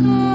Oh.